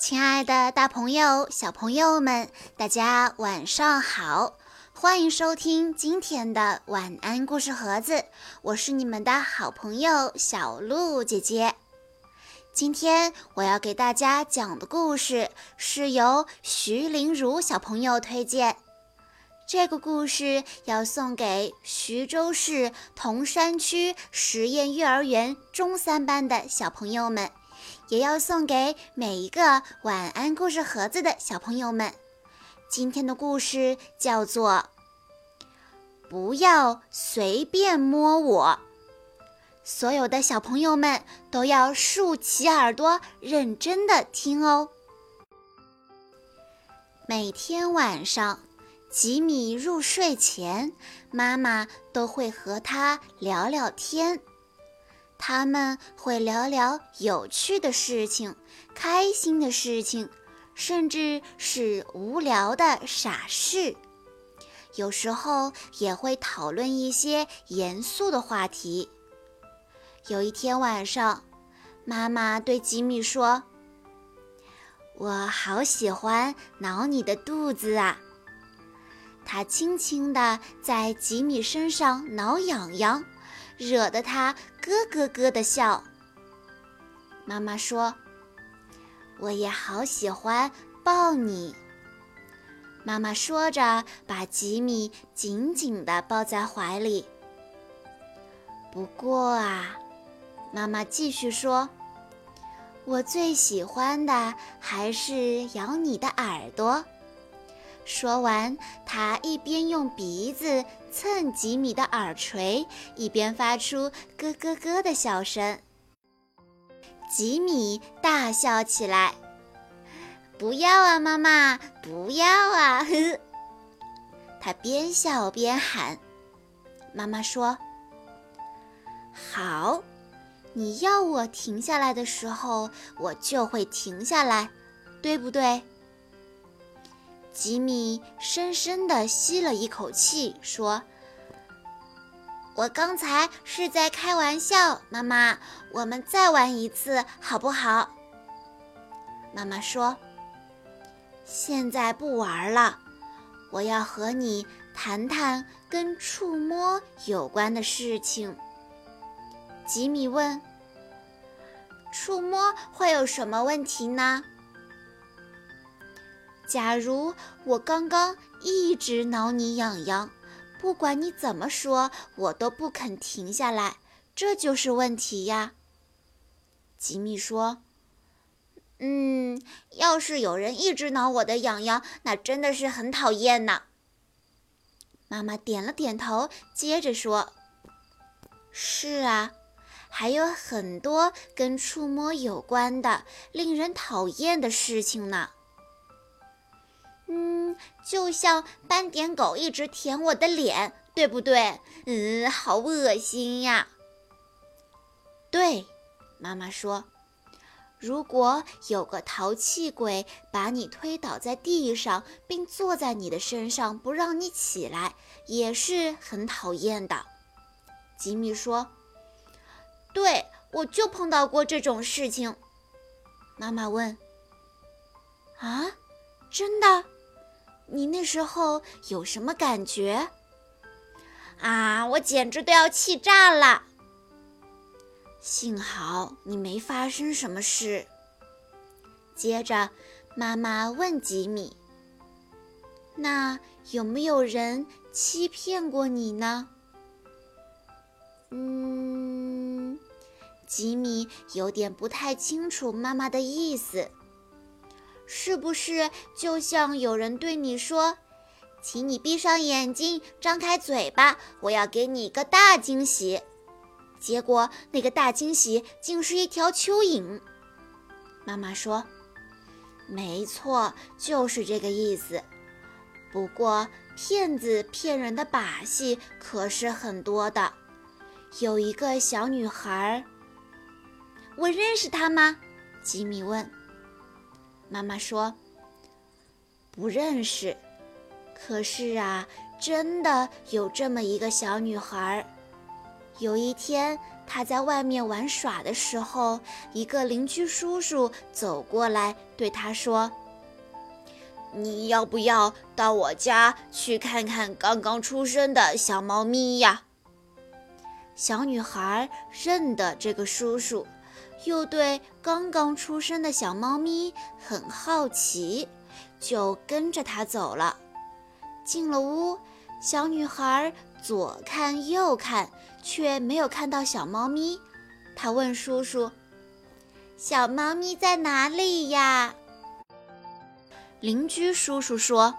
亲爱的，大朋友、小朋友们，大家晚上好！欢迎收听今天的晚安故事盒子，我是你们的好朋友小鹿姐姐。今天我要给大家讲的故事是由徐玲茹小朋友推荐。这个故事要送给徐州市铜山区实验幼儿园中三班的小朋友们，也要送给每一个晚安故事盒子的小朋友们。今天的故事叫做“不要随便摸我”，所有的小朋友们都要竖起耳朵，认真的听哦。每天晚上。吉米入睡前，妈妈都会和他聊聊天。他们会聊聊有趣的事情、开心的事情，甚至是无聊的傻事。有时候也会讨论一些严肃的话题。有一天晚上，妈妈对吉米说：“我好喜欢挠你的肚子啊。”他轻轻地在吉米身上挠痒痒，惹得他咯咯咯的笑。妈妈说：“我也好喜欢抱你。”妈妈说着，把吉米紧紧地抱在怀里。不过啊，妈妈继续说：“我最喜欢的还是咬你的耳朵。”说完，他一边用鼻子蹭吉米的耳垂，一边发出咯咯咯的笑声。吉米大笑起来：“不要啊，妈妈，不要啊！”呵。他边笑边喊。妈妈说：“好，你要我停下来的时候，我就会停下来，对不对？”吉米深深地吸了一口气，说：“我刚才是在开玩笑，妈妈，我们再玩一次好不好？”妈妈说：“现在不玩了，我要和你谈谈跟触摸有关的事情。”吉米问：“触摸会有什么问题呢？”假如我刚刚一直挠你痒痒，不管你怎么说，我都不肯停下来，这就是问题呀。吉米说：“嗯，要是有人一直挠我的痒痒，那真的是很讨厌呢。”妈妈点了点头，接着说：“是啊，还有很多跟触摸有关的令人讨厌的事情呢。”嗯，就像斑点狗一直舔我的脸，对不对？嗯，好恶心呀。对，妈妈说，如果有个淘气鬼把你推倒在地上，并坐在你的身上不让你起来，也是很讨厌的。吉米说：“对，我就碰到过这种事情。”妈妈问：“啊，真的？”你那时候有什么感觉？啊，我简直都要气炸了！幸好你没发生什么事。接着，妈妈问吉米：“那有没有人欺骗过你呢？”嗯，吉米有点不太清楚妈妈的意思。是不是就像有人对你说：“请你闭上眼睛，张开嘴巴，我要给你一个大惊喜。”结果那个大惊喜竟是一条蚯蚓。妈妈说：“没错，就是这个意思。不过骗子骗人的把戏可是很多的。有一个小女孩，我认识她吗？”吉米问。妈妈说：“不认识，可是啊，真的有这么一个小女孩。有一天，她在外面玩耍的时候，一个邻居叔叔走过来，对她说：“你要不要到我家去看看刚刚出生的小猫咪呀？”小女孩认得这个叔叔，又对刚刚出生的小猫咪很好奇，就跟着他走了。进了屋，小女孩左看右看。却没有看到小猫咪，她问叔叔：“小猫咪在哪里呀？”邻居叔叔说：“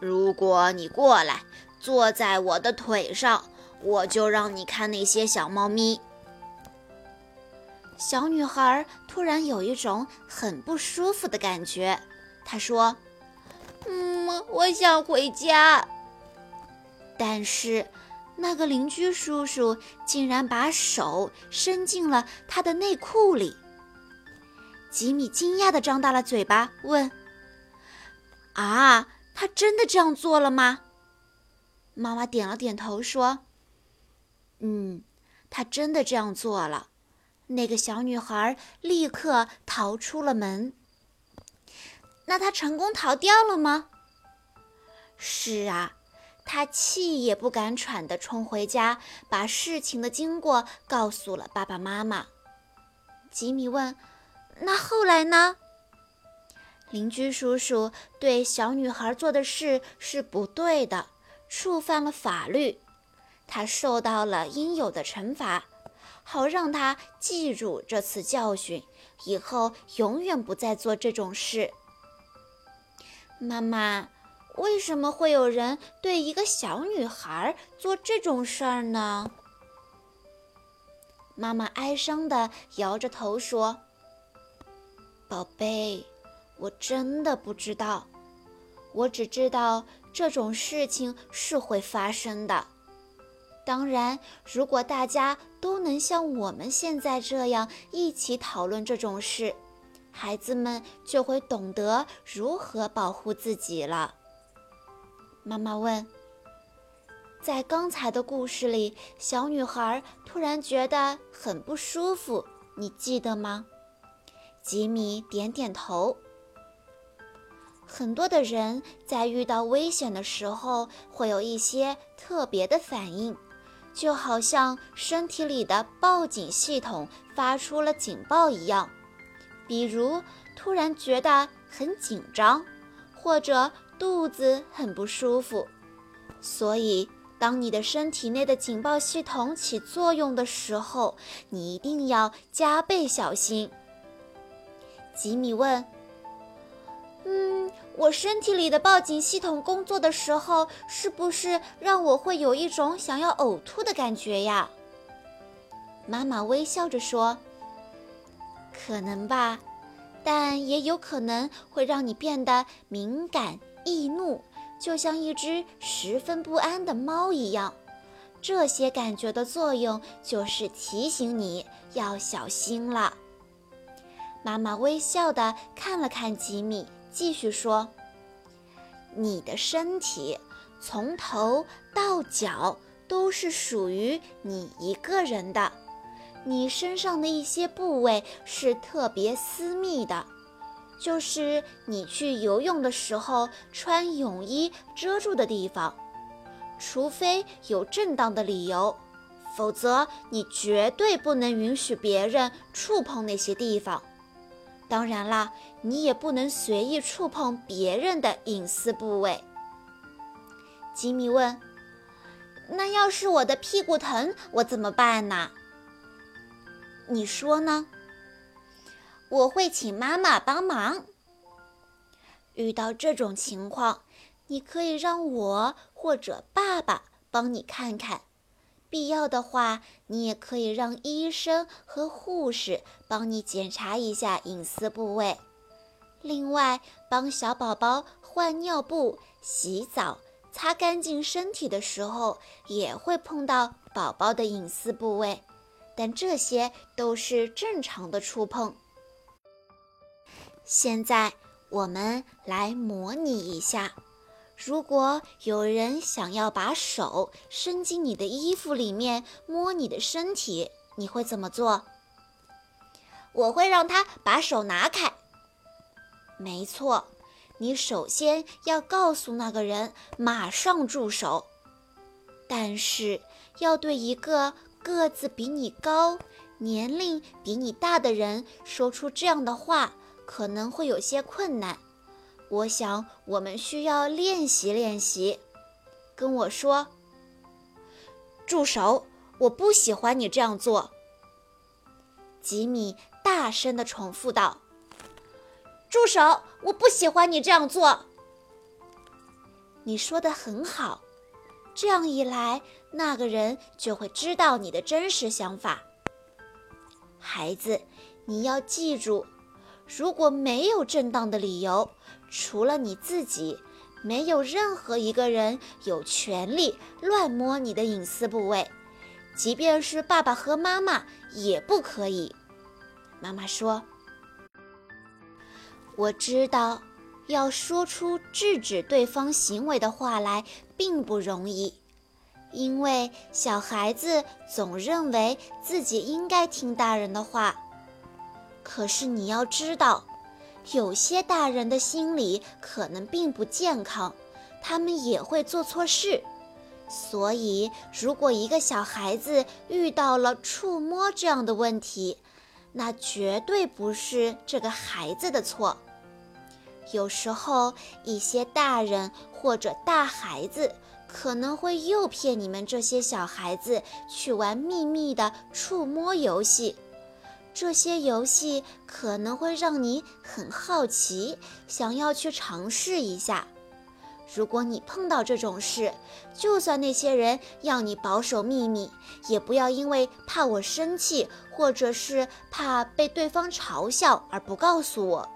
如果你过来坐在我的腿上，我就让你看那些小猫咪。”小女孩突然有一种很不舒服的感觉，她说：“嗯，我想回家。”但是。那个邻居叔叔竟然把手伸进了他的内裤里。吉米惊讶地张大了嘴巴，问：“啊，他真的这样做了吗？”妈妈点了点头，说：“嗯，他真的这样做了。”那个小女孩立刻逃出了门。那她成功逃掉了吗？是啊。她气也不敢喘地冲回家，把事情的经过告诉了爸爸妈妈。吉米问：“那后来呢？”邻居叔叔对小女孩做的事是不对的，触犯了法律，她受到了应有的惩罚，好让他记住这次教训，以后永远不再做这种事。妈妈。为什么会有人对一个小女孩做这种事儿呢？妈妈哀伤地摇着头说：“宝贝，我真的不知道。我只知道这种事情是会发生的。当然，如果大家都能像我们现在这样一起讨论这种事，孩子们就会懂得如何保护自己了。”妈妈问：“在刚才的故事里，小女孩突然觉得很不舒服，你记得吗？”吉米点点头。很多的人在遇到危险的时候会有一些特别的反应，就好像身体里的报警系统发出了警报一样，比如突然觉得很紧张，或者。肚子很不舒服，所以当你的身体内的警报系统起作用的时候，你一定要加倍小心。吉米问：“嗯，我身体里的报警系统工作的时候，是不是让我会有一种想要呕吐的感觉呀？”妈妈微笑着说：“可能吧，但也有可能会让你变得敏感。”易怒，就像一只十分不安的猫一样。这些感觉的作用就是提醒你要小心了。妈妈微笑地看了看吉米，继续说：“你的身体从头到脚都是属于你一个人的，你身上的一些部位是特别私密的。”就是你去游泳的时候穿泳衣遮住的地方，除非有正当的理由，否则你绝对不能允许别人触碰那些地方。当然啦，你也不能随意触碰别人的隐私部位。吉米问：“那要是我的屁股疼，我怎么办呢？”你说呢？我会请妈妈帮忙。遇到这种情况，你可以让我或者爸爸帮你看看。必要的话，你也可以让医生和护士帮你检查一下隐私部位。另外，帮小宝宝换尿布、洗澡、擦干净身体的时候，也会碰到宝宝的隐私部位，但这些都是正常的触碰。现在我们来模拟一下，如果有人想要把手伸进你的衣服里面摸你的身体，你会怎么做？我会让他把手拿开。没错，你首先要告诉那个人马上住手。但是要对一个个子比你高、年龄比你大的人说出这样的话，可能会有些困难。我想，我们需要练习练习。跟我说，住手！我不喜欢你这样做。吉米大声地重复道：“住手！我不喜欢你这样做。”你说的很好，这样一来，那个人就会知道你的真实想法。孩子，你要记住，如果没有正当的理由，除了你自己，没有任何一个人有权利乱摸你的隐私部位，即便是爸爸和妈妈也不可以。妈妈说：“我知道，要说出制止对方行为的话来并不容易，因为小孩子总认为自己应该听大人的话。可是你要知道。”有些大人的心理可能并不健康，他们也会做错事。所以，如果一个小孩子遇到了触摸这样的问题，那绝对不是这个孩子的错。有时候，一些大人或者大孩子可能会诱骗你们这些小孩子去玩秘密的触摸游戏。这些游戏可能会让你很好奇，想要去尝试一下。如果你碰到这种事，就算那些人要你保守秘密，也不要因为怕我生气，或者是怕被对方嘲笑而不告诉我。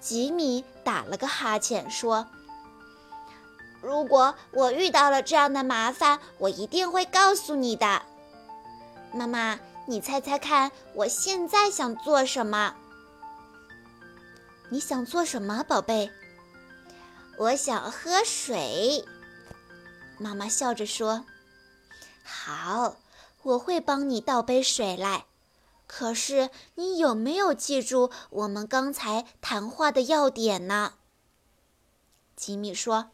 吉米打了个哈欠，说：“如果我遇到了这样的麻烦，我一定会告诉你的，妈妈。”你猜猜看，我现在想做什么？你想做什么，宝贝？我想喝水。妈妈笑着说：“好，我会帮你倒杯水来。可是你有没有记住我们刚才谈话的要点呢？”吉米说：“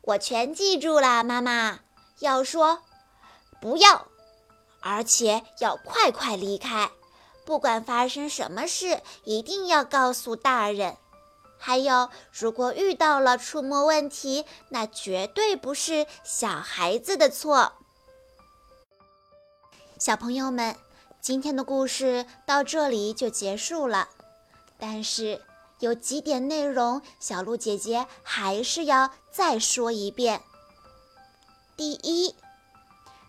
我全记住了，妈妈。要说不要。”而且要快快离开，不管发生什么事，一定要告诉大人。还有，如果遇到了触摸问题，那绝对不是小孩子的错。小朋友们，今天的故事到这里就结束了。但是有几点内容，小鹿姐姐还是要再说一遍。第一。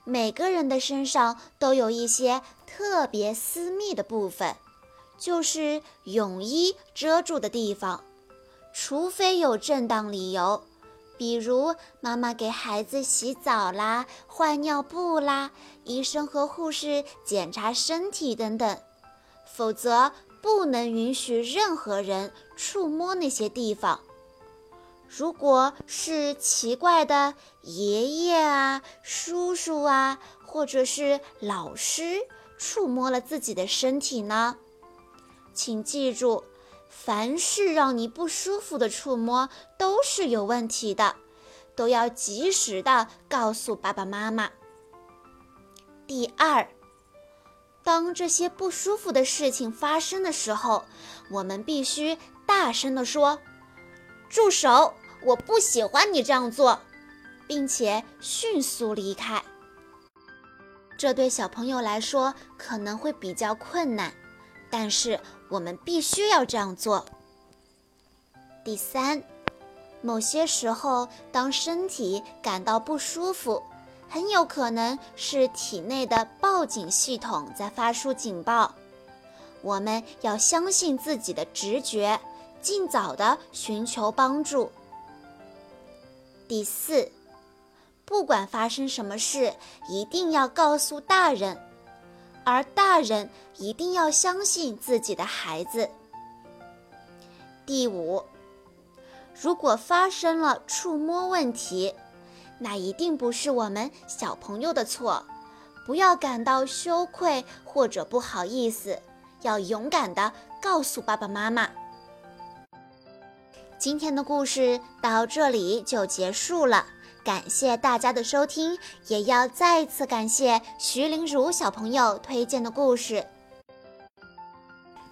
每个人的身上都有一些特别私密的部分，就是泳衣遮住的地方。除非有正当理由，比如妈妈给孩子洗澡啦、换尿布啦、医生和护士检查身体等等，否则不能允许任何人触摸那些地方。如果是奇怪的爷爷啊、叔叔啊，或者是老师触摸了自己的身体呢？请记住，凡是让你不舒服的触摸都是有问题的，都要及时的告诉爸爸妈妈。第二，当这些不舒服的事情发生的时候，我们必须大声的说：“住手！”我不喜欢你这样做，并且迅速离开。这对小朋友来说可能会比较困难，但是我们必须要这样做。第三，某些时候，当身体感到不舒服，很有可能是体内的报警系统在发出警报。我们要相信自己的直觉，尽早的寻求帮助。第四，不管发生什么事，一定要告诉大人，而大人一定要相信自己的孩子。第五，如果发生了触摸问题，那一定不是我们小朋友的错，不要感到羞愧或者不好意思，要勇敢的告诉爸爸妈妈。今天的故事到这里就结束了，感谢大家的收听，也要再次感谢徐玲如小朋友推荐的故事。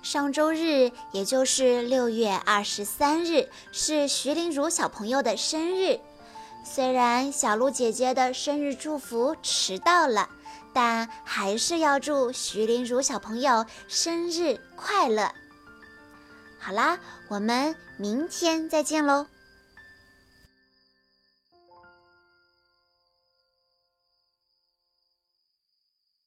上周日，也就是六月二十三日，是徐玲如小朋友的生日。虽然小鹿姐姐的生日祝福迟到了，但还是要祝徐玲如小朋友生日快乐。好啦，我们明天再见喽。